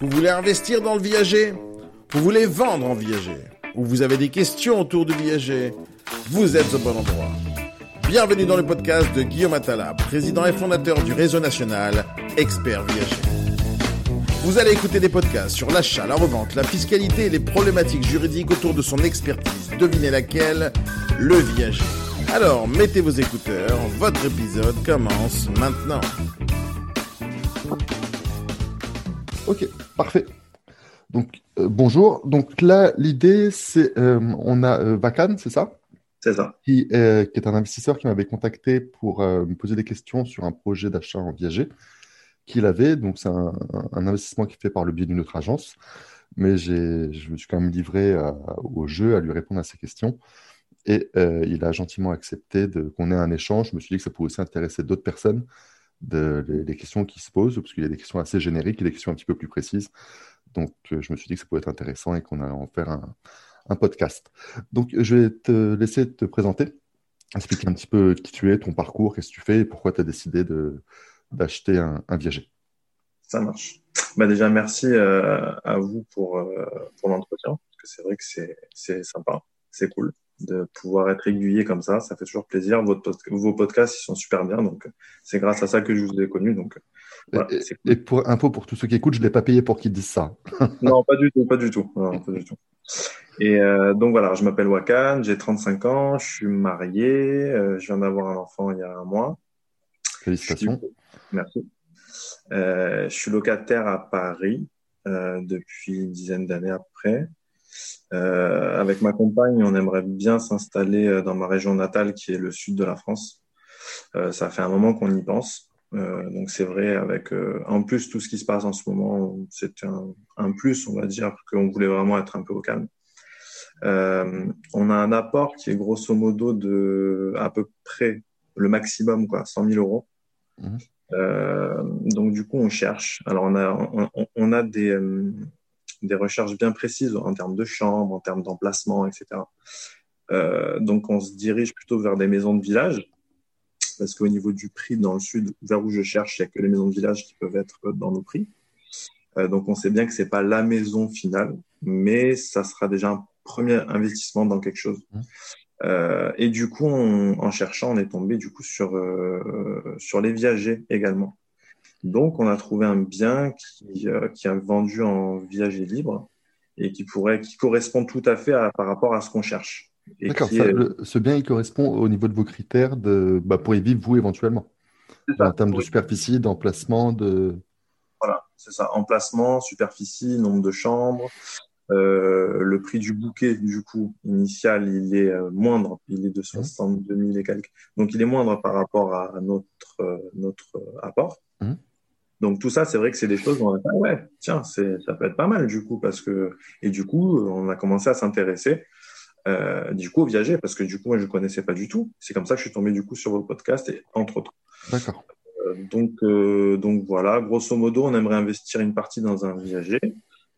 Vous voulez investir dans le viager? Vous voulez vendre en viager? Ou vous avez des questions autour du viager? Vous êtes au bon endroit. Bienvenue dans le podcast de Guillaume Attala, président et fondateur du réseau national Expert Viager. Vous allez écouter des podcasts sur l'achat, la revente, la fiscalité et les problématiques juridiques autour de son expertise. Devinez laquelle? Le viager. Alors, mettez vos écouteurs, votre épisode commence maintenant. Ok, parfait. Donc, euh, bonjour. Donc là, l'idée, c'est, euh, on a euh, Vacan, c'est ça? C'est ça. qui, est- qui est un investisseur qui m'avait contacté pour euh, me poser des questions sur un projet d'achat en viager qu'il avait. Donc, c'est un, un investissement qui est fait par le biais d'une autre agence. Mais j'ai, je me suis quand même livré à- au jeu à lui répondre à ces questions. Et euh, il a gentiment accepté qu'on ait un échange. Je me suis dit que ça pouvait aussi intéresser d'autres personnes, de, les, les questions qui se posent, parce qu'il y a des questions assez génériques et des questions un petit peu plus précises. Donc, euh, je me suis dit que ça pouvait être intéressant et qu'on allait en faire un, podcast. Donc, je vais te laisser te présenter, expliquer un petit peu qui tu es, ton parcours, qu'est-ce que tu fais et pourquoi tu as décidé d'acheter un, un viager. Ça marche. Bah déjà, merci euh, à vous pour, euh, pour l'entretien, parce que c'est vrai que c'est sympa, c'est cool de pouvoir être aiguillé comme ça, ça fait toujours plaisir. Votre, vos podcasts, ils sont super bien, donc c'est grâce à ça que je vous ai connu. Donc, voilà, et, c'est et pour info pour tous ceux qui écoutent, je ne l'ai pas payé pour qu'ils disent ça. Non, pas du tout, pas du tout. Non, pas du tout. Et euh, donc voilà, je m'appelle Wakan, j'ai 35 ans, je suis marié, euh, je viens d'avoir un enfant il y a un mois. Félicitations. Je suis- Merci. Euh, je suis locataire à Paris euh, depuis une dizaine d'années après. Euh, avec ma compagne, on aimerait bien s'installer euh, dans ma région natale qui est le sud de la France. Euh, ça fait un moment qu'on y pense. Euh, donc c'est vrai, avec en plus tout ce qui se passe en ce moment, c'est un, un plus, on va dire, qu'on voulait vraiment être un peu au calme. On a un apport qui est grosso modo de à peu près le maximum, quoi, 100 000 euros. Euh, donc du coup, on cherche. Alors on a on, a des des recherches bien précises en termes de chambre, en termes d'emplacement, etc. Euh, donc on se dirige plutôt vers des maisons de village parce qu'au niveau du prix dans le sud, vers où je cherche, il n'y a que les maisons de village qui peuvent être dans nos prix. Euh, donc on sait bien que c'est pas la maison finale, mais ça sera déjà un premier investissement dans quelque chose. Mhm. Euh, et du coup, on- en cherchant, on est tombé du coup sur sur les viagers également. Donc, on a trouvé un bien qui euh, qui est vendu en viager libre et qui pourrait qui correspond tout à fait à, par rapport à ce qu'on cherche. D'accord, est- ce bien, il correspond au niveau de vos critères de, bah, pour y vivre, vous, éventuellement. ça. En termes de superficie, d'emplacement, de... Voilà, c'est ça. Emplacement, superficie, nombre de chambres. Euh, le prix du bouquet, du coup, initial, il est euh, moindre. Il est de 62 000 et quelques. Donc, il est moindre par rapport à notre, euh, notre apport. Mhm. Donc, tout ça, c'est vrai que c'est des choses où on a fait, ah ouais, tiens, c'est, ça peut être pas mal, du coup, parce que, et du coup, on a commencé à s'intéresser, euh, du coup, au viager, parce que du coup, moi, je connaissais pas du tout. C'est comme ça que je suis tombé, du coup, sur vos podcasts et entre autres. D'accord. Euh, Donc, euh, donc voilà, grosso modo, on aimerait investir une partie dans un viager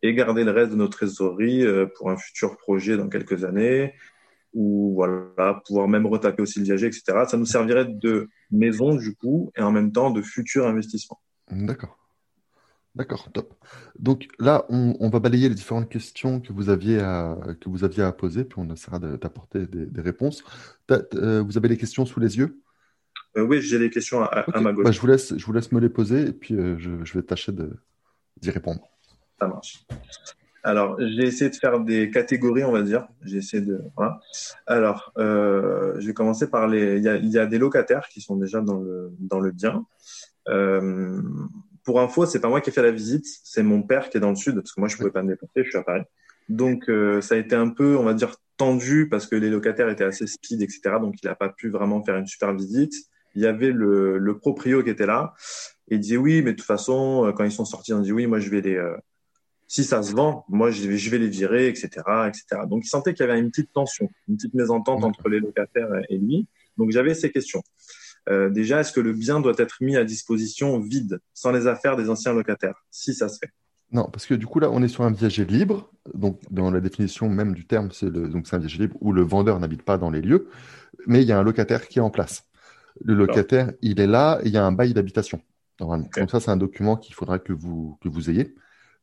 et garder le reste de notre trésorerie euh, pour un futur projet dans quelques années, ou voilà, pouvoir même retaper aussi le viager, etc. Ça nous servirait de maison du coup et en même temps de futur investissement. D'accord. D'accord, top. Donc là, on, on va balayer les différentes questions que vous aviez à, que vous aviez à poser, puis on essaiera d'apporter des, des réponses. Euh, vous avez les questions sous les yeux? Euh, oui, j'ai des questions à, ma gauche. Bah, je vous laisse, je vous laisse me les poser, et puis euh, je, je vais tâcher d'y répondre. Ça marche. Alors, j'ai essayé de faire des catégories, on va dire. J'ai essayé de. Voilà. Alors, euh, je vais commencer par les. Il y a, il y a des locataires qui sont déjà dans le dans le bien. Euh, pour info, c'est pas moi qui ai fait la visite, c'est mon père qui est dans le sud, parce que moi je pouvais pas me déplacer, je suis à Paris. Donc, euh, ça a été un peu, on va dire, tendu parce que les locataires étaient assez speed, etc. Donc, il a pas pu vraiment faire une super visite. Il y avait le, le proprio qui était là et il disait oui, mais de toute façon, euh, quand ils sont sortis, on dit oui, moi je vais les euh, si ça se vend, moi je vais, je vais les virer, etc., etc. Donc il sentait qu'il y avait une petite tension, une petite mésentente entre les locataires et lui. Donc j'avais ces questions. Euh, déjà, est-ce que le bien doit être mis à disposition vide, sans les affaires des anciens locataires, si ça se fait Non, parce que du coup, là, on est sur un viager libre. Donc, dans la définition même du terme, c'est le, un viager libre où le vendeur n'habite pas dans les lieux, mais il y a un locataire qui est en place. Le locataire, il est là et il y a un bail d'habitation. Normalement. Donc ça, c'est un document qu'il faudra que vous, que vous ayez.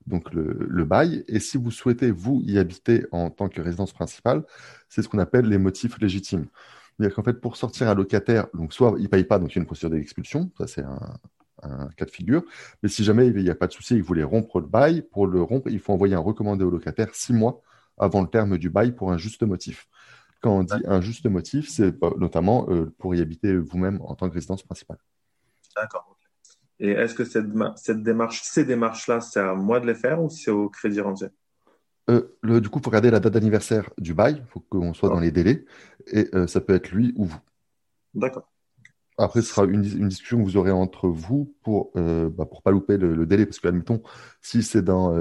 donc le, bail. Et si vous souhaitez, vous, y habiter en tant que résidence principale, c'est ce qu'on appelle les motifs légitimes. C'est-à-dire qu'en fait, pour sortir un locataire, donc soit il ne paye pas, donc il y a une procédure d'expulsion, ça c'est un, cas de figure, mais si jamais il n'y a pas de souci, il voulait rompre le bail, pour le rompre, il faut envoyer un recommandé au locataire six mois avant le terme du bail pour un juste motif. Quand on dit un juste motif, c'est notamment euh, pour y habiter vous-même en tant que résidence principale. D'accord. Et est-ce que cette démarche, ces démarches-là, c'est à moi de les faire ou c'est au crédit rentier? Euh, le, Du coup, il faut regarder la date d'anniversaire du bail. Il faut qu'on soit dans les délais. Et euh, ça peut être lui ou vous. D'accord. Après, ce sera une, discussion que vous aurez entre vous pour ne bah, pour pas louper le, délai. Parce que, admettons, si c'est dans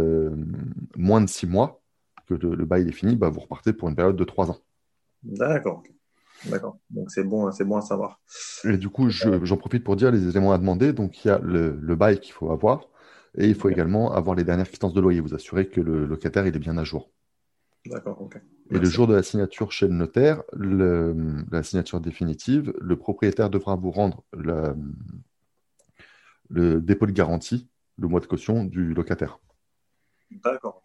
moins de six mois que le, bail est fini, bah, vous repartez pour une période de trois ans. D'accord. D'accord. Donc c'est bon, c'est bon à savoir. Et du coup, j'en profite pour dire les éléments à demander. Donc il y a le, bail qu'il faut avoir et il faut également avoir les dernières quittances de loyer. Vous assurer que le locataire il est bien à jour. D'accord. ok. Et le jour de la signature chez le notaire, la signature définitive, le propriétaire devra vous rendre le dépôt de garantie, le mois de caution du locataire. D'accord.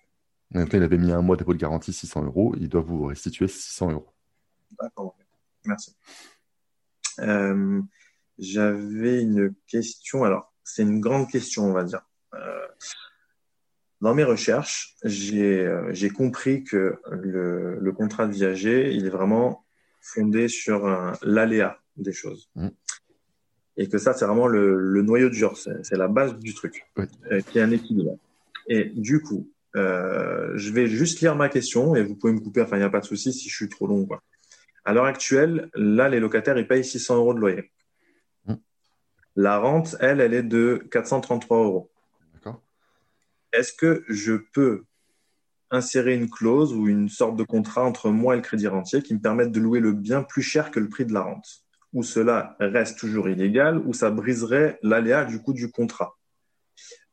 il avait mis un mois de dépôt de garantie 600 euros, il doit vous restituer 600 euros. D'accord. Merci. Euh, j'avais une question. Alors, c'est une grande question, on va dire. Euh, dans mes recherches, euh, j'ai compris que le, le, contrat de viager, il est vraiment fondé sur l'aléa des choses. Mmh. Et que ça, c'est vraiment le, le, noyau du genre, c'est la base du truc, qui est un équilibre. Et du coup, euh, je vais juste lire ma question et vous pouvez me couper, enfin, il n'y a pas de souci si je suis trop long. Quoi. À l'heure actuelle, là, les locataires, ils payent 600 euros de loyer. Hmm. La rente, elle, elle est de 433 euros. Est-ce que je peux insérer une clause ou une sorte de contrat entre moi et le crédit rentier qui me permette de louer le bien plus cher que le prix de la rente? Ou cela reste toujours illégal, ou ça briserait l'aléa du coût du contrat?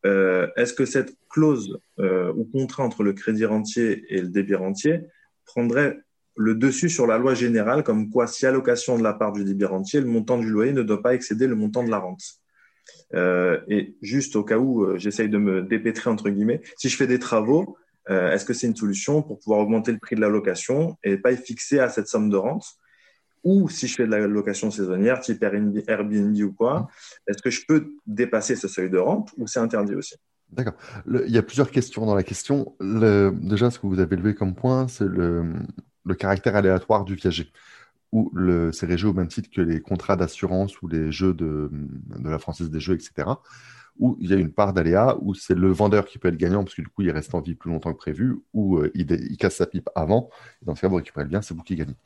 Euh, Est-ce que cette clause euh, ou contrat entre le crédit rentier et le débit rentier prendrait le dessus sur la loi générale, comme quoi si allocation de la part du débit rentier, le montant du loyer ne doit pas excéder le montant de la rente? Euh, et juste au cas où euh, j'essaye de me dépêtrer entre guillemets, si je fais des travaux, euh, est-ce que c'est une solution pour pouvoir augmenter le prix de la location et pas y fixer à cette somme de rente? Ou si je fais de la location saisonnière, type Airbnb ou quoi, est-ce que je peux dépasser ce seuil de rente ou c'est interdit aussi? D'accord. Il y a plusieurs questions dans la question. déjà, ce que vous avez levé comme point, c'est le, le caractère aléatoire du viager, où c'est régi au même titre que les contrats d'assurance ou les jeux de, la Française des Jeux, etc., où il y a une part d'aléa, où c'est le vendeur qui peut être gagnant, parce que du coup, il reste en vie plus longtemps que prévu, ou euh, il, casse sa pipe avant, et dans ce cas, vous récupérez le bien, c'est vous qui gagnez.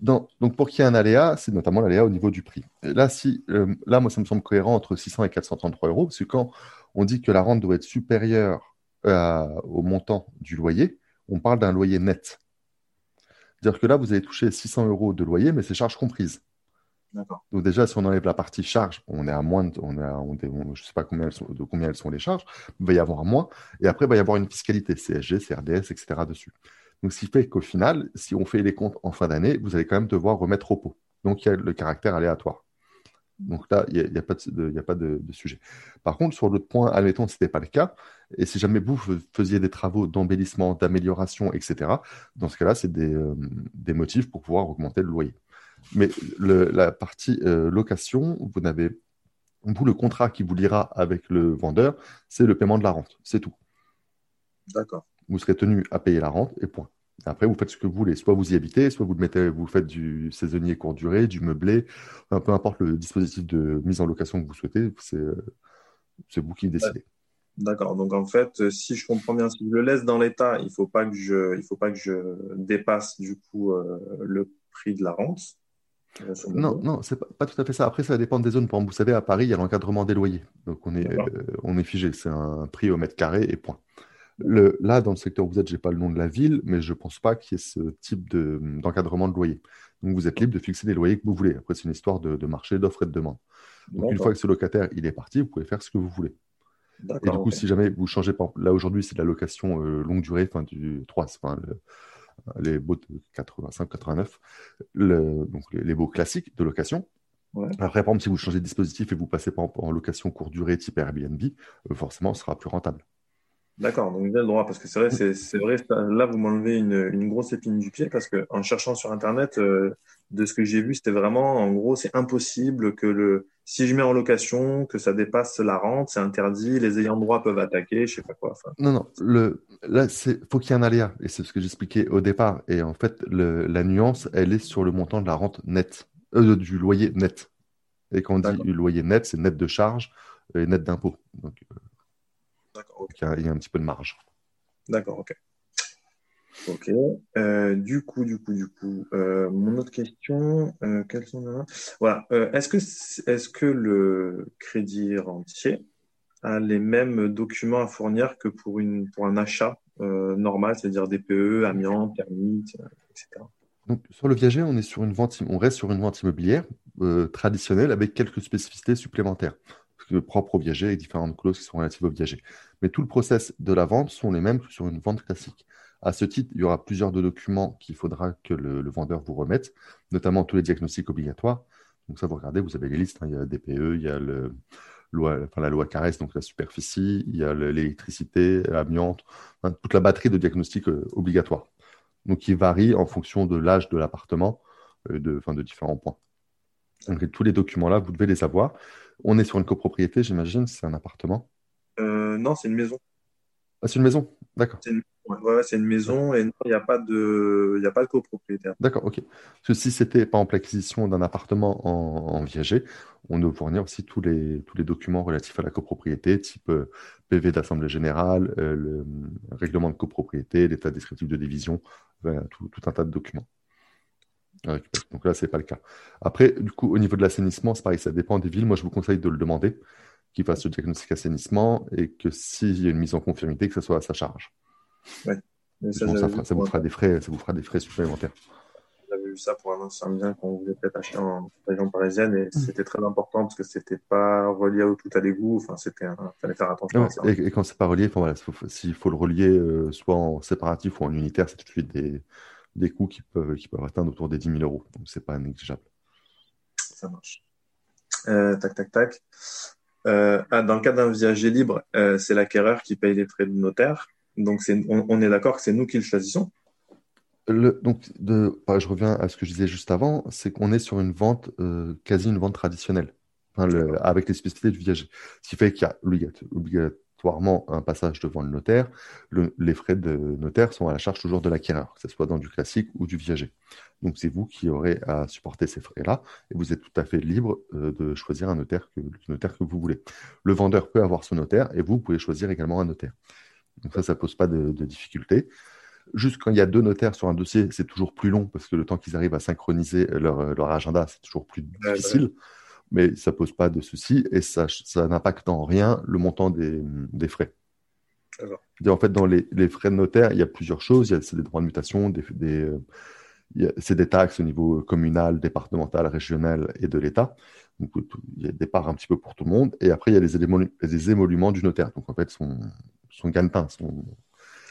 donc, pour qu'il y ait un aléa, c'est notamment l'aléa au niveau du prix. là, si, euh, là, moi, ça me semble cohérent entre 600 et 433 euros, parce que quand on dit que la rente doit être supérieure au montant du loyer, on parle d'un loyer net. C'est-à-dire que là, vous allez toucher 600 euros de loyer, mais c'est charges comprises. Donc déjà, si on enlève la partie charge, on est à moins, de, on je ne sais pas combien de combien elles sont les charges, il va y avoir moins, et après, il va y avoir une fiscalité, CSG, CRDS, etc. dessus. Donc, ce qui fait qu'au final, si on fait les comptes en fin d'année, vous allez quand même devoir remettre au pot. Donc, il y a le caractère aléatoire. Donc là, il n'y a, pas, de, a pas de, sujet. Par contre, sur l'autre point, admettons que ce n'était pas le cas, et si jamais vous faisiez des travaux d'embellissement, d'amélioration, etc., dans ce cas-là, c'est des, euh, motifs pour pouvoir augmenter le loyer. Mais la partie euh, location, vous n'avez vous, le contrat qui vous lira avec le vendeur, c'est le paiement de la rente. C'est tout. D'accord. Vous serez tenu à payer la rente et point. Après, vous faites ce que vous voulez. Soit vous y habitez, soit vous le mettez, vous faites du saisonnier court durée, du meublé, peu importe le dispositif de mise en location que vous souhaitez, c'est vous qui décidez. D'accord. Donc en fait, si je comprends bien, si je le laisse dans l'état, il faut pas que je, il faut pas que je dépasse du coup euh, le prix de la rente. Euh, non, non, c'est pas, pas tout à fait ça. Après, ça dépend des zones. Par exemple, vous savez, à Paris, il y a l'encadrement des loyers. Donc on est, euh, on est figé. C'est un prix au mètre carré et point là, dans le secteur où vous êtes, je n'ai pas le nom de la ville, mais je ne pense pas qu'il y ait ce type d'encadrement de, loyer. Donc, vous êtes libre de fixer les loyers que vous voulez. Après, c'est une histoire de, marché, d'offre et de demande. Donc, une fois que ce locataire il est parti, vous pouvez faire ce que vous voulez. Et du coup, si jamais vous changez, pas, là aujourd'hui, c'est la location euh, longue durée, enfin du 3, enfin, les beaux de 85-89, donc les, beaux classiques de location. Après, par exemple, si vous changez de dispositif et vous passez par en location courte durée type Airbnb, euh, forcément, ce sera plus rentable. D'accord, donc j'ai le droit, parce que c'est vrai, c'est vrai, là vous m'enlevez une, une, grosse épine du pied, parce que en cherchant sur Internet, euh, de ce que j'ai vu, c'était vraiment, en gros, c'est impossible que le, si je mets en location, que ça dépasse la rente, c'est interdit, les ayants droit peuvent attaquer, je sais pas quoi. Non, non, le, là, c'est, faut qu'il y ait un aléa, et c'est ce que j'expliquais au départ, et en fait, le, la nuance, elle est sur le montant de la rente nette, euh, du loyer net. Et quand on dit loyer net, c'est net de charge et net d'impôt. Donc, euh, D'accord. Il, y a, un petit peu de marge. D'accord, ok. Ok. Euh, du coup, du coup, du coup, euh, mon autre question, euh, quelles sont Voilà. est-ce que est-ce que le crédit rentier a les mêmes documents à fournir que pour une pour un achat normal, c'est-à-dire DPE, amiante, permis, etc. Donc, sur le viager, on est sur une vente, on reste sur une vente immobilière traditionnelle avec quelques spécificités supplémentaires propre au viager et différentes clauses qui sont relatives au viager. Mais tout le process de la vente sont les mêmes que sur une vente classique. À ce titre, il y aura plusieurs documents qu'il faudra que le, vendeur vous remette, notamment tous les diagnostics obligatoires. Donc ça, vous regardez, vous avez les listes, hein. il y a DPE, il y a le, loi, enfin, la loi caresse, donc la superficie, il y a l'électricité, l'amiante, toute la batterie de diagnostics euh, obligatoires. Donc qui varie en fonction de l'âge de l'appartement, euh, de, de différents points. Donc tous les documents-là, vous devez les avoir. On est sur une copropriété, j'imagine, c'est un appartement euh, Non, c'est une maison. Ah, c'est une maison D'accord. C'est une... c'est une maison et il n'y a, pas de... a pas de copropriétaire. D'accord, ok. Si c'était par exemple l'acquisition d'un appartement en, viager, on doit fournir aussi tous les, tous les documents relatifs à la copropriété, type euh, PV d'Assemblée Générale, euh, le règlement de copropriété, l'état descriptif de division, tout, tout un tas de documents. Donc là, ce n'est pas le cas. Après, du coup, au niveau de l'assainissement, c'est pareil, ça dépend des villes. Moi, je vous conseille de le demander, qu'il fasse le diagnostic assainissement et que s'il y a une mise en conformité, que ce soit à sa charge. Ouais. Ça, vous fera des frais, ça vous fera des frais supplémentaires. J'avais vu ça pour un ancien bien qu'on voulait peut-être acheter en région parisienne et mmh. c'était très important parce que c'était pas relié à tout à l'égout. Enfin, c'était, fallait faire attention à ça. Et, quand c'est pas relié, enfin, voilà, s'il faut le relier euh, soit en séparatif ou en unitaire, c'est tout de suite des, des coûts qui peuvent, qui peuvent atteindre autour des 10 000 euros. Donc, ce n'est pas négligeable. Ça marche. Euh, tac, tac, tac. Euh, ah, dans le cas d'un viager libre, euh, c'est l'acquéreur qui paye les frais de notaire. Donc, on, on, est d'accord que c'est nous qui le choisissons le, donc, de, bah, je reviens à ce que je disais juste avant, c'est qu'on est sur une vente, quasi une vente traditionnelle, avec les spécificités du viager. Ce qui fait qu'il y a un passage devant le notaire. les frais de notaire sont à la charge toujours de l'acquéreur, que ce soit dans du classique ou du viager. Donc c'est vous qui aurez à supporter ces frais-là et vous êtes tout à fait libre euh, de choisir un notaire que, le notaire que vous voulez. Le vendeur peut avoir son notaire et vous pouvez choisir également un notaire. Donc ça, ça ne pose pas de, de difficulté. Juste quand il y a deux notaires sur un dossier, c'est toujours plus long parce que le temps qu'ils arrivent à synchroniser leur, leur agenda, c'est toujours plus difficile mais ça pose pas de souci et ça, ça n'impacte en rien le montant des, des frais. En fait, dans les, les, frais de notaire, il y a plusieurs choses. Il y a des droits de mutation, des, des c'est des taxes au niveau communal, départemental, régional et de l'État. Donc, il y a des parts un petit peu pour tout le monde. Et après, il y a les, éléments, les émoluments du notaire. Donc, en fait, son, son gagne-pain, son,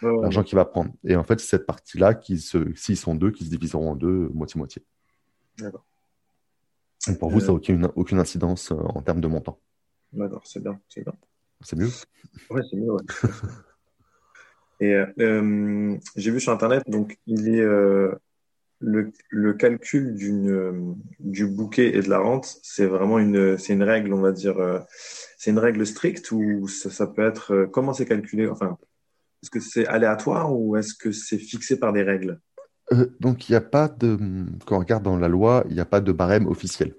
l'argent qu'il va prendre. Et en fait, c'est cette partie-là, s'ils sont deux, qui se diviseront en deux, moitié-moitié. D'accord pour vous, ça n'a aucune, aucune incidence euh, en termes de montant. D'accord, c'est bien, c'est bien. C'est mieux? Oui, c'est mieux, Et euh, euh, j'ai vu sur Internet, donc il est le, le, calcul d'une, du bouquet et de la rente, c'est vraiment une, c'est une règle, on va dire, c'est une règle stricte ou ça, ça peut être, comment c'est calculé? Enfin, est-ce que c'est aléatoire ou est-ce que c'est fixé par des règles? Euh, donc, il n'y a pas de. Quand on regarde dans la loi, il n'y a pas de barème officiel.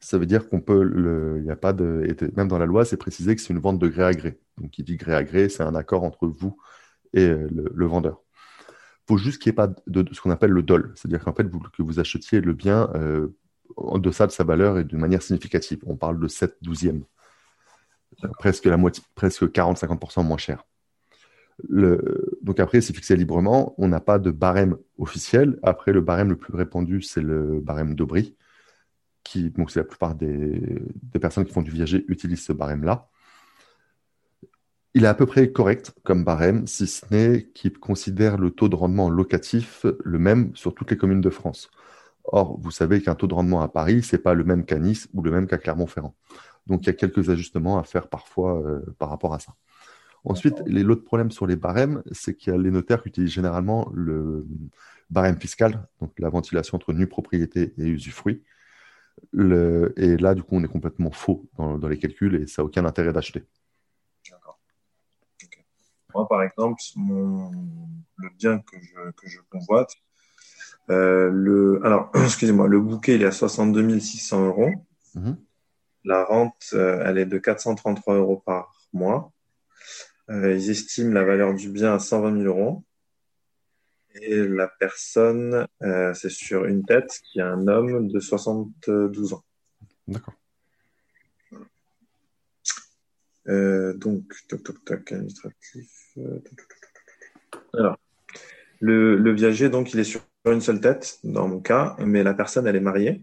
Ça veut dire qu'on peut. Le, n'y a pas de. Même dans la loi, c'est précisé que c'est une vente de gré à gré. Donc, qui dit gré à gré, c'est un accord entre vous et euh, le, vendeur. Il faut juste qu'il n'y ait pas de, ce qu'on appelle le dol. C'est-à-dire qu'en fait, vous, que vous achetiez le bien euh, en deçà de sa valeur et de manière significative. On parle de 7 douzièmes. Presque la moitié, presque 40-50% moins cher. Le... Donc après, c'est fixé librement. On n'a pas de barème officiel. Après, le barème le plus répandu, c'est le barème d'Aubry. Qui... Donc c'est la plupart des... personnes qui font du viager utilisent ce barème-là. Il est à peu près correct comme barème, si ce n'est qu'il considère le taux de rendement locatif le même sur toutes les communes de France. Or, vous savez qu'un taux de rendement à Paris, ce n'est pas le même qu'à Nice ou le même qu'à Clermont-Ferrand. Donc, il y a quelques ajustements à faire parfois euh, par rapport à ça. Ensuite, l'autre problème sur les barèmes, c'est qu'il y a les notaires qui utilisent généralement le barème fiscal, donc la ventilation entre nue propriété et usufruit. Le, et là, du coup, on est complètement faux dans, les calculs et ça n'a aucun intérêt d'acheter. D'accord. Moi, par exemple, le bien que je, que je convoite, euh, le, alors, excusez-moi, le bouquet, il est à 62 600 euros. Mhm. La rente, euh, elle est de 433 euros par mois. Euh, ils estiment la valeur du bien à 120 000 euros. Et la personne, euh, c'est sur une tête qui est un homme de 72 ans. D'accord. Euh, donc, toc, toc, toc, administratif. Alors, le, le, viager, donc, il est sur une seule tête, dans mon cas, mais la personne, elle est mariée.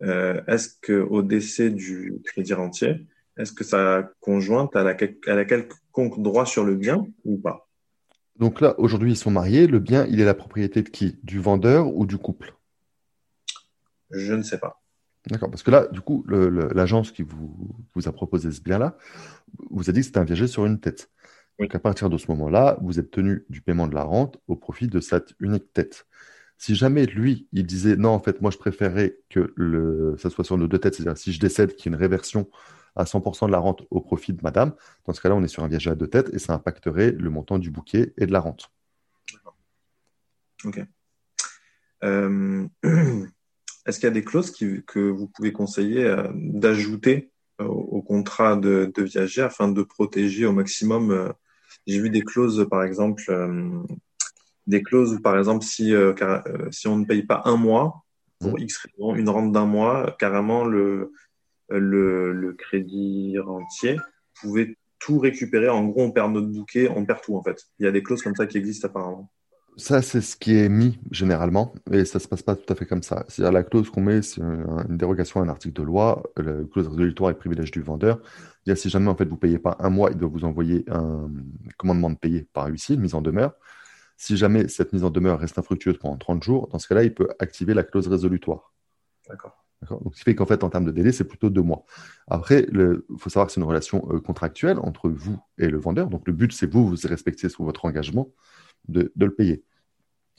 Est-ce qu'au décès du crédit rentier, est-ce que sa conjointe elle a, elle a quelconque droit sur le bien ou pas? Donc là, aujourd'hui, ils sont mariés. Le bien, il est la propriété de qui? Du vendeur ou du couple? Je ne sais pas. D'accord, parce que là, du coup, l'agence qui vous, vous, a proposé ce bien-là vous a dit que c'était un viager sur une tête. Donc à partir de ce moment-là, vous êtes tenu du paiement de la rente au profit de cette unique tête. Si jamais lui, il disait non, en fait, moi je préférerais que le, ça soit sur nos deux têtes, c'est-à-dire si je décède, qu'il y ait une réversion à 100% de la rente au profit de madame, dans ce cas-là, on est sur un viager à deux têtes et ça impacterait le montant du bouquet et de la rente. Ok. Euh, est-ce qu'il y a des clauses que vous pouvez conseiller euh, d'ajouter euh, au, contrat de, viager afin de protéger au maximum J'ai vu des clauses, par exemple, des clauses où, par exemple, si, si on ne paye pas un mois, pour mmh. X raison, une rente d'un mois, carrément, le, le, crédit rentier pouvait tout récupérer. En gros, on perd notre bouquet, on perd tout en fait. Il y a des clauses comme ça qui existent apparemment. Ça, c'est ce qui est mis généralement, et ça ne se passe pas tout à fait comme ça. C'est-à-dire la clause qu'on met, c'est une dérogation à un article de loi, la clause résolutoire et privilège du vendeur. Si jamais en fait vous payez pas un mois, il doit vous envoyer un commandement de payer par huissier, une mise en demeure. Si jamais cette mise en demeure reste infructueuse pendant 30 jours, dans ce cas-là, il peut activer la clause résolutoire. D'accord. Donc, ce qui fait qu'en fait, en termes de délai, c'est plutôt deux mois. Après, il faut savoir que c'est une relation euh, contractuelle entre vous et le vendeur. Donc, le but, c'est vous, vous respectez sous votre engagement de, le payer.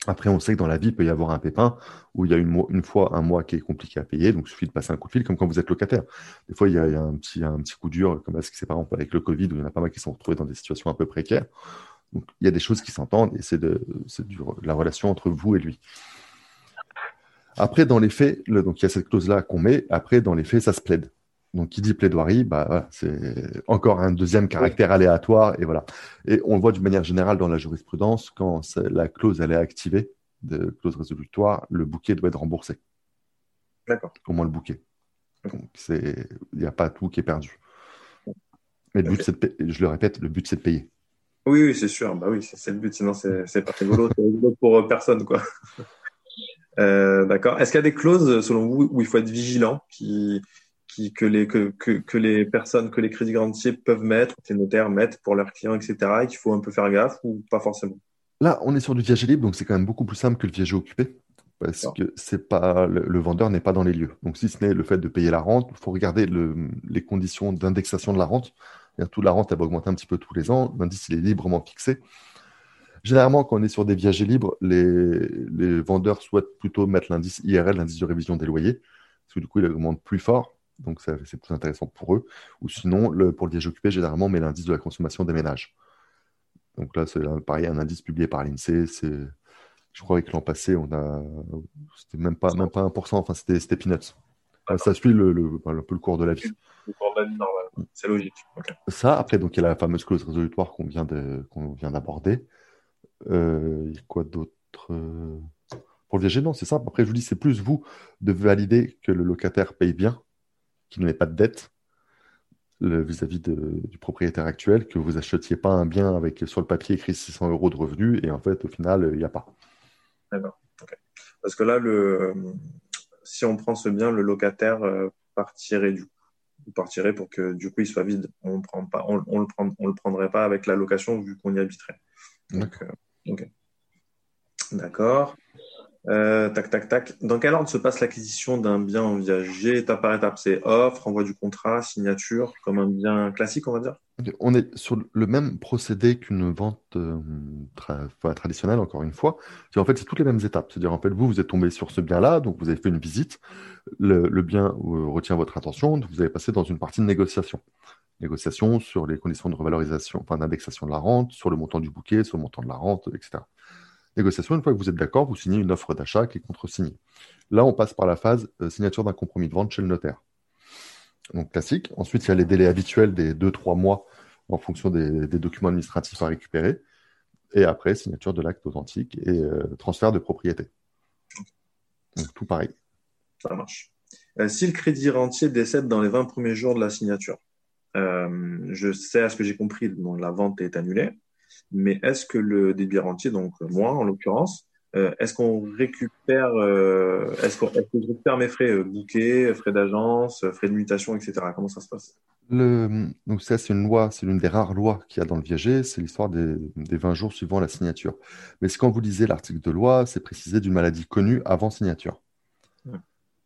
Après, on sait que dans la vie, il peut y avoir un pépin où il y a une, fois un mois qui est compliqué à payer, donc il suffit de passer un coup de fil, comme quand vous êtes locataire. Des fois, il y a, un, petit, coup dur, comme ce qui s'est par exemple avec le Covid, où il y en a pas mal qui se sont retrouvés dans des situations un peu précaires. Donc, il y a des choses qui s'entendent et c'est de, la relation entre vous et lui. Après, dans les faits, donc il y a cette clause-là qu'on met. Après, dans les faits, ça se plaide. Donc, qui dit plaidoirie, bah, c'est encore un deuxième caractère aléatoire. Et voilà. Et on le voit d'une manière générale dans la jurisprudence, quand la clause elle est activée, de clause résolutoire, le bouquet doit être remboursé. D'accord. Au moins le bouquet. Donc, il n'y a pas tout qui est perdu. Mais le but, c'est je le répète, le but, c'est de payer. Oui, oui c'est sûr. Bah oui, c'est le but. Sinon, c'est pas rigolo. c'est rigolo pour personne, quoi. Euh, d'accord. Est-ce qu'il y a des clauses, selon vous, où il faut être vigilant, qui, qui, que, les, que, que, les personnes, que les crédits garantiers peuvent mettre, que les notaires mettent pour leurs clients, etc., et qu'il faut un peu faire gaffe ou pas forcément? Là, on est sur du viager libre, donc c'est quand même beaucoup plus simple que le viager occupé. Parce que c'est pas le, vendeur n'est pas dans les lieux. Donc, si ce n'est le fait de payer la rente, il faut regarder le, les conditions d'indexation de la rente. Toute la rente, elle va augmenter un petit peu tous les ans. L'indice, il est librement fixé. Généralement, quand on est sur des viagers libres, les, vendeurs souhaitent plutôt mettre l'indice IRL, l'indice de révision des loyers, parce que du coup, il augmente plus fort, donc c'est plus intéressant pour eux. Ou sinon, le, pour le viager occupé, généralement, on met l'indice de la consommation des ménages. Donc là, c'est pareil, un indice publié par l'INSEE. Je crois que l'an passé, on a, c'était même pas, même pas 1%, enfin, c'était peanuts. Ça suit le, un peu le cours de la vie. Le cours de la vie normal, c'est logique. Ça, après, donc, il y a la fameuse clause résolutoire qu'on vient d'aborder. Euh, quoi d'autre euh, Pour le viager, non, c'est simple. Après, je vous dis, c'est plus vous de valider que le locataire paye bien, qu'il n'ait pas de dette vis-à-vis du propriétaire actuel, que vous achetiez pas un bien avec sur le papier écrit 600 euros de revenus et en fait, au final, il n'y a pas. D'accord. Parce que là, si on prend ce bien, le locataire euh, partirait du coup partirait pour que du coup il soit vide. On prend, on le prendrait pas avec la location vu qu'on y habiterait. D'accord. Euh, tac, tac, tac. Dans quel ordre se passe l'acquisition d'un bien en viager Étape par étape, c'est offre, envoi du contrat, signature, comme un bien classique, on va dire? On est sur le même procédé qu'une vente euh, traditionnelle, encore une fois. En fait, c'est toutes les mêmes étapes. C'est-à-dire, en fait, vous, vous êtes tombé sur ce bien-là, donc vous avez fait une visite. Le, bien euh, retient votre attention, donc vous avez passé dans une partie de négociation. Négociation sur les conditions de revalorisation, enfin d'indexation de la rente, sur le montant du bouquet, sur le montant de la rente, etc négociation, une fois que vous êtes d'accord, vous signez une offre d'achat qui est contre-signée. Là, on passe par la phase euh, signature d'un compromis de vente chez le notaire. Donc classique. Ensuite, il y a les délais habituels des 2-3 mois en fonction des, documents administratifs à récupérer. Et après, signature de l'acte authentique et euh, transfert de propriété. Donc tout pareil. Ça marche. Euh, si le crédit rentier décède dans les 20 premiers jours de la signature, je sais à ce que j'ai compris, la vente est annulée. Mais est-ce que le débit rentier, donc moi en l'occurrence, euh, est-ce qu'on récupère, euh, est-ce, que je récupère mes frais, euh, bouquets, frais d'agence, frais de mutation, etc. Comment ça se passe? Le, Donc ça, c'est une loi, c'est l'une des rares lois qu'il y a dans le viager, c'est l'histoire des, des 20 jours suivant la signature. Mais quand vous lisez l'article de loi, c'est précisé d'une maladie connue avant signature.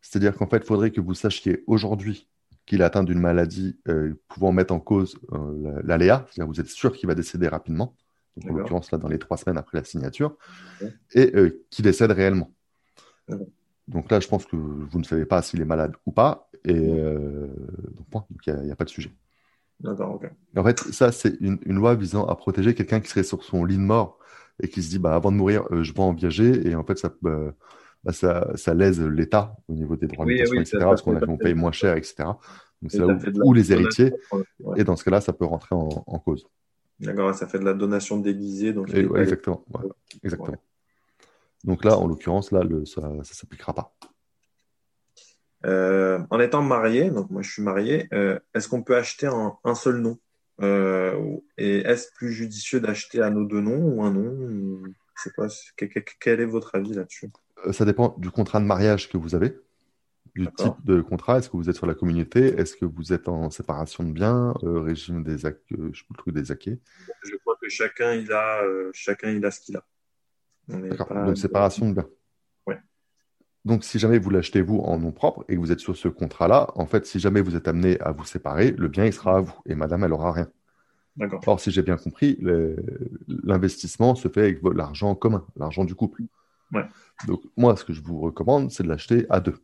C'est-à-dire qu'en fait, il faudrait que vous sachiez aujourd'hui qu'il est atteint d'une maladie pouvant mettre en cause l'aléa, c'est-à-dire vous êtes sûr qu'il va décéder rapidement en l'occurrence là dans les trois semaines après la signature, et euh, qui décède réellement. Donc là, je pense que vous ne savez pas s'il est malade ou pas, et euh, donc il n'y a, pas de sujet. En fait, ça, c'est une, loi visant à protéger quelqu'un qui serait sur son lit de mort et qui se dit, bah, avant de mourir, euh, je vais en viager, et en fait, ça, bah, ça, ça, lèse l'État au niveau des droits de mutation, etc., parce qu'on paye moins cher, etc. Donc c'est là où, les héritiers, et dans ce cas-là, ça peut rentrer en cause. D'accord, ça fait de la donation déguisée. Donc exactement. exactement. Donc là, en l'occurrence, là, le, ça ne s'appliquera pas. Euh, en étant marié, donc moi je suis marié, euh, est-ce qu'on peut acheter en un seul nom? Euh, Et est-ce plus judicieux d'acheter à nos deux noms ou un nom Quel est votre avis là-dessus? Ça dépend du contrat de mariage que vous avez du type de contrat Est-ce que vous êtes sur la communauté? Est-ce que vous êtes en séparation de biens, euh, régime des euh, je le truc des acquis? Je crois que chacun il a, euh, chacun il a ce qu'il a. D'accord. Donc séparation de biens. Oui. Donc si jamais vous l'achetez vous en nom propre et que vous êtes sur ce contrat-là, en fait, si jamais vous êtes amené à vous séparer, le bien il sera à vous et Madame elle aura rien. D'accord. Or, si j'ai bien compris, l'investissement se fait avec l'argent commun, l'argent du couple. Ouais. Donc moi, ce que je vous recommande, c'est de l'acheter à deux.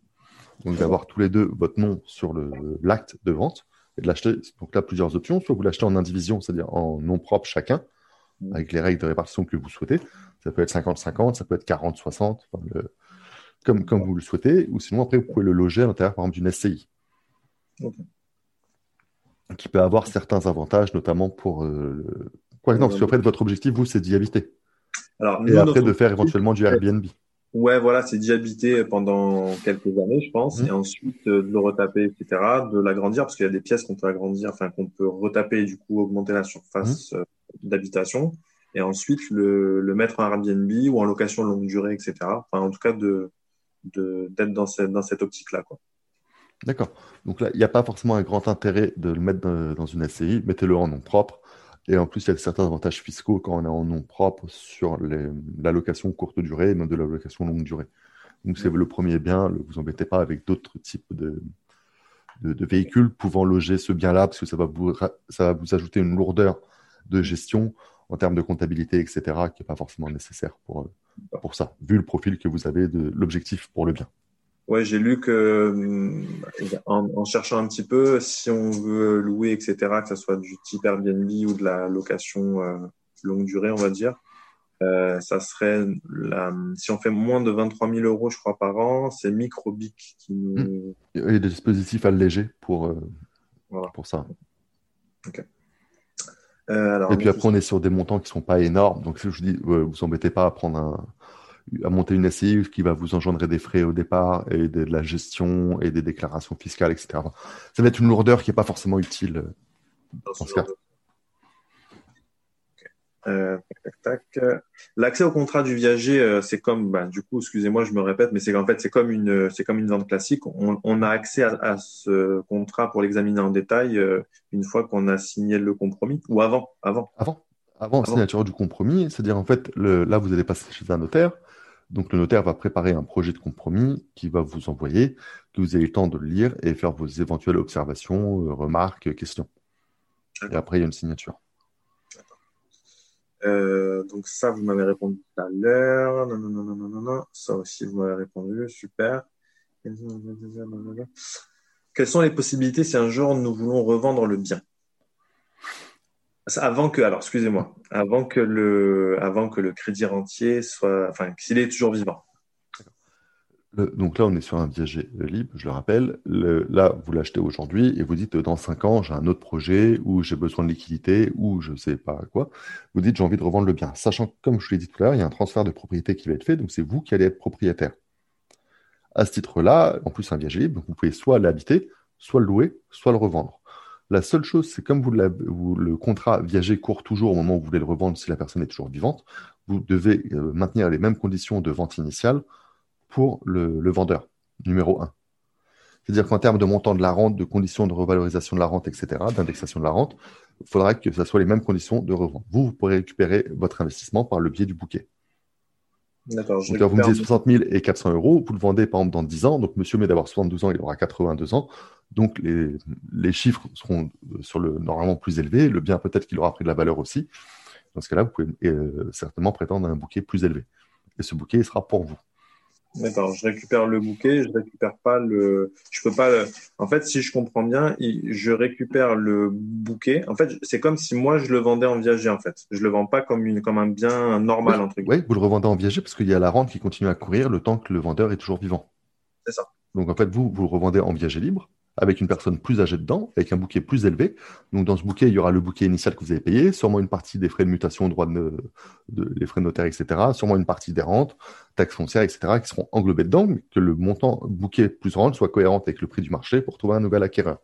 Donc d'avoir tous les deux votre nom sur l'acte de vente et de l'acheter. Donc là, plusieurs options. Soit vous l'achetez en indivision, c'est-à-dire en nom propre chacun, mmh. avec les règles de répartition que vous souhaitez. Ça peut être 50-50, ça peut être 40-60, comme, comme vous le souhaitez. Ou sinon, après, vous pouvez le loger à l'intérieur, par exemple, d'une SCI. Qui peut avoir certains avantages, notamment pour. Euh, Quoi, non, parce qu'après, votre objectif, vous, c'est d'y habiter. Alors, et après, de faire éventuellement du Airbnb. Ouais, voilà, c'est d'y habiter pendant quelques années, je pense, mmh. et ensuite euh, de le retaper, etc., de l'agrandir, parce qu'il y a des pièces qu'on peut agrandir, enfin qu'on peut retaper et du coup augmenter la surface mmh. euh, d'habitation, et ensuite le, le, mettre en Airbnb ou en location longue durée, etc. Enfin, en tout cas, de d'être dans cette, dans cette optique-là, quoi. D'accord. Donc là, il n'y a pas forcément un grand intérêt de le mettre dans une SCI. Mettez-le en nom propre. Et en plus, il y a certains avantages fiscaux quand on est en nom propre sur l'allocation courte durée et même de l'allocation longue durée. Donc, c'est le premier bien, ne vous embêtez pas avec d'autres types de, de, véhicules pouvant loger ce bien-là, parce que ça va, vous, ça va vous ajouter une lourdeur de gestion en termes de comptabilité, etc., qui n'est pas forcément nécessaire pour, pour ça, vu le profil que vous avez de l'objectif pour le bien. Ouais, j'ai lu que euh, en, cherchant un petit peu, si on veut louer, etc., que ce soit du type Airbnb ou de la location euh, longue durée, on va dire, euh, ça serait la, si on fait moins de 23 000 euros, je crois, par an, c'est Microbic qui nous. Mmh. Il y a des dispositifs allégés pour, pour ça. Et puis après, on est sur des montants qui ne sont pas énormes. Donc, si je vous dis, vous embêtez pas à prendre un, à monter une SCI qui va vous engendrer des frais au départ et de, la gestion et des déclarations fiscales, etc. Ça va être une lourdeur qui n'est pas forcément utile euh, dans ce cas. Euh, L'accès au contrat du viager, euh, c'est comme, bah, du coup, excusez-moi, je me répète, mais c'est qu'en fait, c'est comme une, c'est comme une vente classique. On, a accès à, ce contrat pour l'examiner en détail une fois qu'on a signé le compromis ou avant, avant. Avant. Avant, la signature du compromis, c'est-à-dire en fait, là vous allez passer chez un notaire, Donc le notaire va préparer un projet de compromis qui va vous envoyer, que vous ayez le temps de le lire et faire vos éventuelles observations, euh, remarques, questions. Et après, il y a une signature. Euh, donc ça, vous m'avez répondu tout à l'heure. Non, non, non, non, non, non, Ça aussi, vous m'avez répondu. Super. Quelles sont les possibilités si un jour nous voulons revendre le bien? Avant que, alors excusez-moi, avant que le, avant que le crédit rentier soit, enfin, s'il est toujours vivant. donc là, on est sur un viager libre, je le rappelle. là, vous l'achetez aujourd'hui et vous dites dans 5 ans, j'ai un autre projet ou j'ai besoin de liquidité ou je ne sais pas quoi. Vous dites j'ai envie de revendre le bien, sachant que, comme je l'ai dit tout à l'heure, il y a un transfert de propriété qui va être fait, donc c'est vous qui allez être propriétaire. À ce titre-là, en plus, un viager libre, vous pouvez soit l'habiter, soit le louer, soit le revendre. La seule chose, c'est comme vous, le contrat viager court toujours au moment où vous voulez le revendre si la personne est toujours vivante, vous devez euh, maintenir les mêmes conditions de vente initiale pour le, vendeur, numéro 1. C'est-à-dire qu'en termes de montant de la rente, de conditions de revalorisation de la rente, etc., d'indexation de la rente, il faudra que ce soit les mêmes conditions de revente. Vous, vous pourrez récupérer votre investissement par le biais du bouquet. D'accord. Donc, vous me dites 60 000 et 400 euros, vous le vendez par exemple dans 10 ans. Donc, monsieur met d'avoir 72 ans, il aura 82 ans. Donc, les, les, chiffres seront sur le normalement plus élevés. Le bien, peut-être qu'il aura pris de la valeur aussi. Dans ce cas-là, vous pouvez euh, certainement prétendre à un bouquet plus élevé. Et ce bouquet il sera pour vous. D'accord, je récupère le bouquet, je récupère pas le. Je peux pas. En fait, si je comprends bien, je récupère le bouquet. En fait, c'est comme si moi je le vendais en viager. En fait, je le vends pas comme une comme un bien normal oui, entre Oui, vous le revendez en viager parce qu'il y a la rente qui continue à courir le temps que le vendeur est toujours vivant. C'est ça. Donc en fait, vous vous le revendez en viager libre avec une personne plus âgée dedans, avec un bouquet plus élevé. Donc dans ce bouquet, il y aura le bouquet initial que vous avez payé, sûrement une partie des frais de mutation, droits de, de, les frais de notaire, etc., sûrement une partie des rentes, taxes foncières, etc., qui seront englobés dedans, mais que le montant bouquet plus rente soit cohérent avec le prix du marché pour trouver un nouvel acquéreur.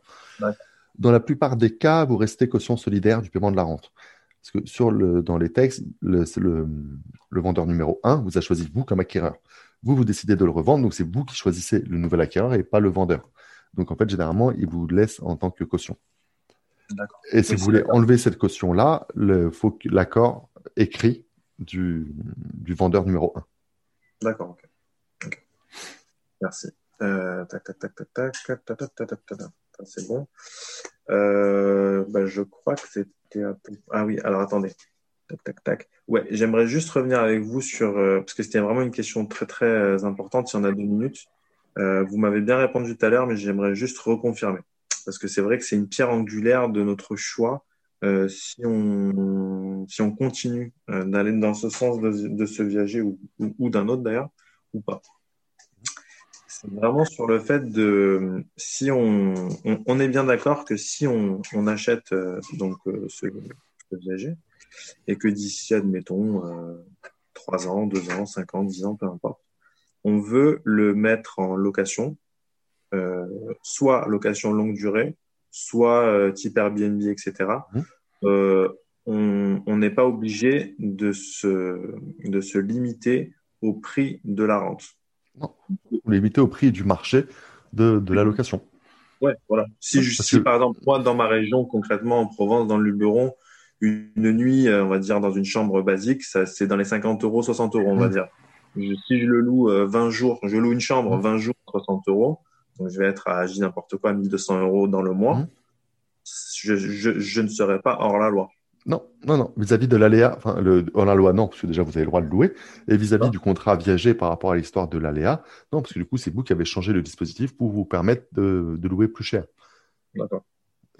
Dans la plupart des cas, vous restez caution solidaire du paiement de la rente. Parce que sur le, dans les textes, le, le, le vendeur numéro 1 vous a choisi vous comme acquéreur. Vous, vous décidez de le revendre, donc c'est vous qui choisissez le nouvel acquéreur et pas le vendeur. Donc en fait, généralement, ils vous laissent en tant que caution. Et si vous voulez enlever cette caution-là, il faut l'accord écrit du, du, vendeur numéro 1. D'accord, ok. Merci. tac, tac, tac, tac, tac, tac, tac, tac, c'est bon. Euh, bah, je crois que c'était. Ah oui, alors attendez. Tac, tac, tac. Ouais, j'aimerais juste revenir avec vous sur. Euh, parce que c'était vraiment une question très, très importante, si on a deux minutes. Euh, vous m'avez bien répondu tout à l'heure, mais j'aimerais juste reconfirmer. Parce que c'est vrai que c'est une pierre angulaire de notre choix euh, si, on, si on continue euh, d'aller dans ce sens de, ce viager ou, ou, d'un autre d'ailleurs, ou pas. C'est vraiment sur le fait de si on, on, est bien d'accord que si on, on achète donc ce, ce, viager et que d'ici, admettons, 3 ans, 2 ans, 5 ans, 10 ans, peu importe, on veut le mettre en location, euh, soit location longue durée, soit euh, type Airbnb, etc. Mmh. Euh, on n'est pas obligé de se, de se limiter au prix de la rente. Non, limiter au prix du marché de, de la location. Ouais, voilà. Si, si par exemple, moi, dans ma région, concrètement en Provence, dans le Luberon, une, nuit, on va dire, dans une chambre basique, ça, c'est dans les 50 euros, 60 euros, on va mmh. Si je le loue 20 euh, jours, je loue une chambre 20 jours, 60 euros. Donc, je vais être à, je n'importe quoi, 1200 euros dans le mois. Mmh. Je, je, je, ne serai pas hors la loi. Non, non, non. Vis-à-vis de l'aléa, enfin, le, hors la loi, non, parce que déjà, vous avez le droit de louer. Et vis-à-vis du contrat viager par rapport à l'histoire de l'aléa, non, parce que du coup, c'est vous qui avez changé le dispositif pour vous permettre de, de louer plus cher. D'accord.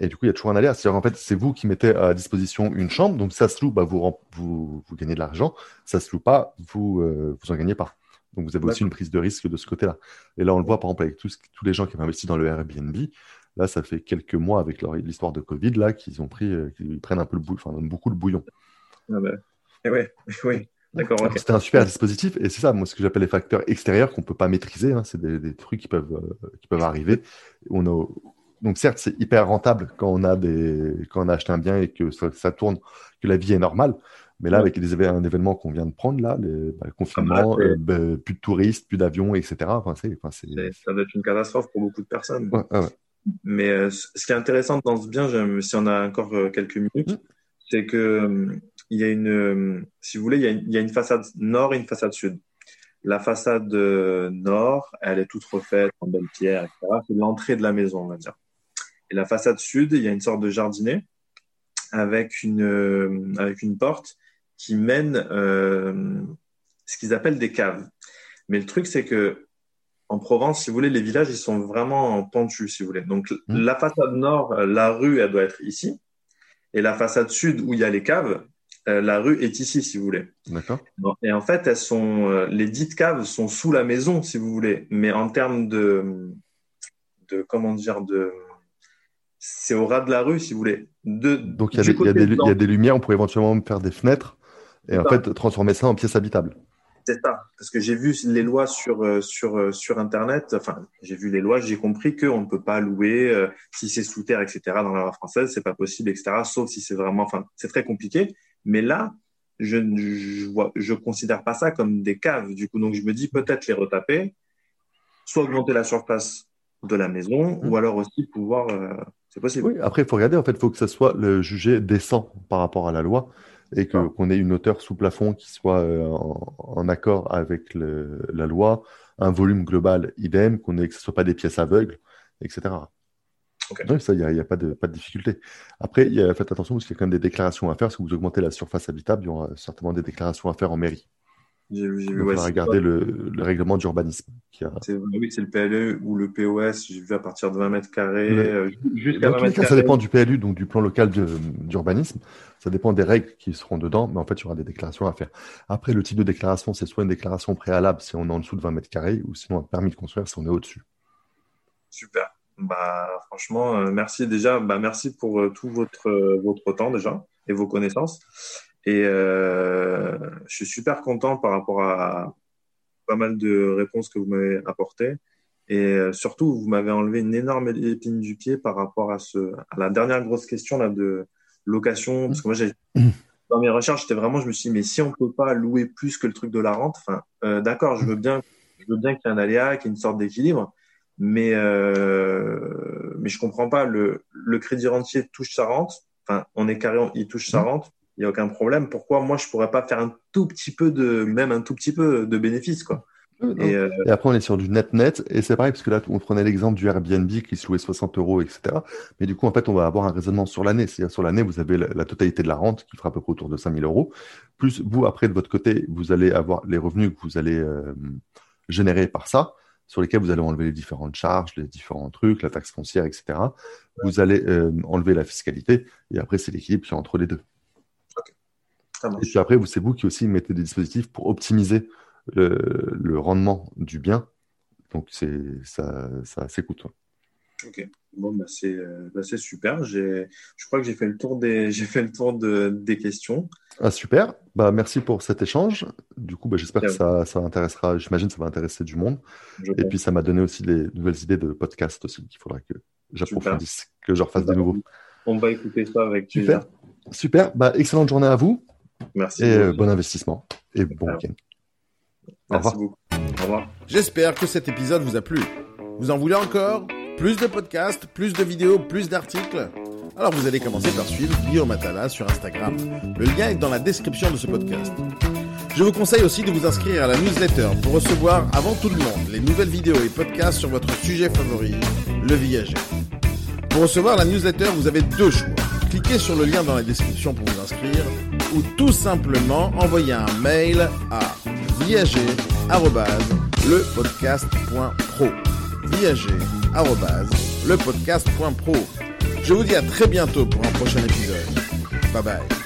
Et du coup, il y a toujours un aléa. C'est-à-dire, en fait, c'est vous qui mettez à disposition une chambre. Donc, ça se loue, bah, vous, vous, vous gagnez de l'argent. Ça se loue pas, vous, euh, vous en gagnez pas. Donc, vous avez aussi une prise de risque de ce côté-là. Et là, on le voit, par exemple, avec tous, tous les gens qui ont investi dans le Airbnb. Là, ça fait quelques mois avec l'histoire de Covid, là, qu'ils ont pris, euh, qu'ils prennent un peu le bouillon, enfin, beaucoup le bouillon. Ah ben, Et ouais, oui. D'accord. C'était un super dispositif et c'est ça, moi, ce que j'appelle les facteurs extérieurs qu'on peut pas maîtriser. Hein, c'est des, des, trucs qui peuvent, euh, qui peuvent arriver. On a, donc certes, c'est hyper rentable quand on a des, quand on a acheté un bien et que ça, tourne, que la vie est normale. Mais là, avec des, un événement qu'on vient de prendre, là, les, bah, le confinement, ah, euh, bah, plus de touristes, plus d'avions, etc. Enfin, c'est, enfin, ça doit être une catastrophe pour beaucoup de personnes. Mais euh, ce qui est intéressant dans ce bien, si on a encore euh, quelques minutes, mm. c'est que il y a une, si vous voulez, il y a une, il y a une façade nord et une façade sud. La façade nord, elle est toute refaite en belle pierre, etc. C'est l'entrée de la maison, on va dire. Et la façade sud, il y a une sorte de jardinet avec une, euh, avec une porte qui mène euh, ce qu'ils appellent des caves. Mais le truc, c'est que en Provence, si vous voulez, les villages, ils sont vraiment pentus, si vous voulez. Donc, Mmh. la façade nord, la rue, elle doit être ici. Et la façade sud, où il y a les caves, euh, la rue est ici, si vous voulez. D'accord. Et en fait, elles sont, euh, les dites caves sont sous la maison, si vous voulez. Mais en termes de, de comment dire, de, c'est au ras de la rue, si vous voulez. De, Donc il y, y y a des lumières, on pourrait éventuellement faire des fenêtres et en fait transformer ça en pièce habitable. C'est ça, parce que j'ai vu les lois sur euh, sur euh, sur internet. Enfin, j'ai vu les lois, j'ai compris qu'on ne peut pas louer euh, si c'est sous terre, etc. Dans la loi française, c'est pas possible, etc. Sauf si c'est vraiment, enfin, c'est très compliqué. Mais là, je je vois, je considère pas ça comme des caves. Du coup, donc je me dis peut-être les retaper, soit augmenter la surface de la maison, Mhm. ou alors aussi pouvoir, euh, c'est possible. Oui, après il faut regarder, en fait il faut que ça soit le jugé décent par rapport à la loi et que qu'on ait une hauteur sous plafond qui soit euh, en, en accord avec le- la loi, un volume global idem, qu'on ait que ce soit pas des pièces aveugles, etc. Oui, ça, il n'y a, y a pas de, pas de difficulté. Après, y a, faites attention parce qu'il y a quand même des déclarations à faire. Si vous augmentez la surface habitable, il y aura certainement des déclarations à faire en mairie. J'ai vu, ouais, regarder le, le règlement d'urbanisme. a- c'est- oui, c'est le PLE ou le POS. J'ai vu à partir de 20 mètres carrés, Le- euh, jusqu'à Dans 20 tous les mètres cas, ça dépend du PLU, donc du plan local d'urbanisme. Ça dépend des règles qui seront dedans, mais en fait, il y aura des déclarations à faire. Après, le type de déclaration, c'est soit une déclaration préalable si on est en dessous de 20 mètres carrés, ou sinon un permis de construire si on est au-dessus. Super. Bah, franchement, euh, merci déjà. Bah, merci pour euh, tout votre, votre temps déjà et vos connaissances. Et euh, je suis super content par rapport à pas mal de réponses que vous m'avez apportées. Et euh, surtout, vous m'avez enlevé une énorme épine du pied par rapport à, ce, à la dernière grosse question là, de location. Parce que moi, j'ai, dans mes recherches, j'étais vraiment, je me suis dit, mais si on peut pas louer plus que le truc de la rente, enfin, euh, d'accord, je veux bien, je veux bien qu'il y ait un aléa, qu'il y ait une sorte d'équilibre. Mais, euh, mais je comprends pas. Le, le crédit rentier touche sa rente. Enfin, on est carré, il touche sa Mhm. rente. Il n'y a aucun problème. Pourquoi moi, je pourrais pas faire un tout petit peu de, même un tout petit peu de bénéfice, quoi. Et, euh, Et après, on est sur du net-net, et c'est pareil, parce que là, on prenait l'exemple du Airbnb qui se louait 60 euros, etc. Mais du coup, en fait, on va avoir un raisonnement sur l'année. C'est-à-dire, sur l'année, vous avez la, la totalité de la rente qui fera à peu près autour de 5000 euros. Plus vous, après, de votre côté, vous allez avoir les revenus que vous allez euh, générer par ça, sur lesquels vous allez enlever les différentes charges, les différents trucs, la taxe foncière, etc. Vous allez euh, enlever la fiscalité, et après, c'est l'équilibre qui est entre les deux. Et puis après, c'est vous qui aussi mettez des dispositifs pour optimiser le, le rendement du bien. Donc, ça, ça s'écoute. Ok. Bon, bah, c'est, euh, bah, super. Je crois que j'ai fait le tour des, j'ai fait le tour de, des questions. Ah, super. Bah, merci pour cet échange. Du coup, bah, j'espère que ça, ça intéressera, j'imagine que ça va intéresser du monde. Je Et puis, ça m'a donné aussi des nouvelles idées de podcast aussi qu'il faudra que j'approfondisse, que je refasse de nouveau. On va écouter ça avec plaisir. Super. Super. Bah, excellente journée à vous Merci. et euh, bon investissement et bon week-end. Au Merci revoir. beaucoup. Au revoir. J'espère que cet épisode vous a plu. Vous en voulez encore? Plus de podcasts, plus de vidéos, plus d'articles? Alors vous allez commencer par suivre Guillaume Atala sur Instagram. Le lien est dans la description de ce podcast. Je vous conseille aussi de vous inscrire à la newsletter pour recevoir avant tout le monde les nouvelles vidéos et podcasts sur votre sujet favori, le viager. Pour recevoir la newsletter, vous avez deux choix. Cliquez sur le lien dans la description pour vous inscrire ou tout simplement envoyer un mail à viager@lepodcast.pro. viager@lepodcast.pro. Je vous dis à très bientôt pour un prochain épisode. Bye bye.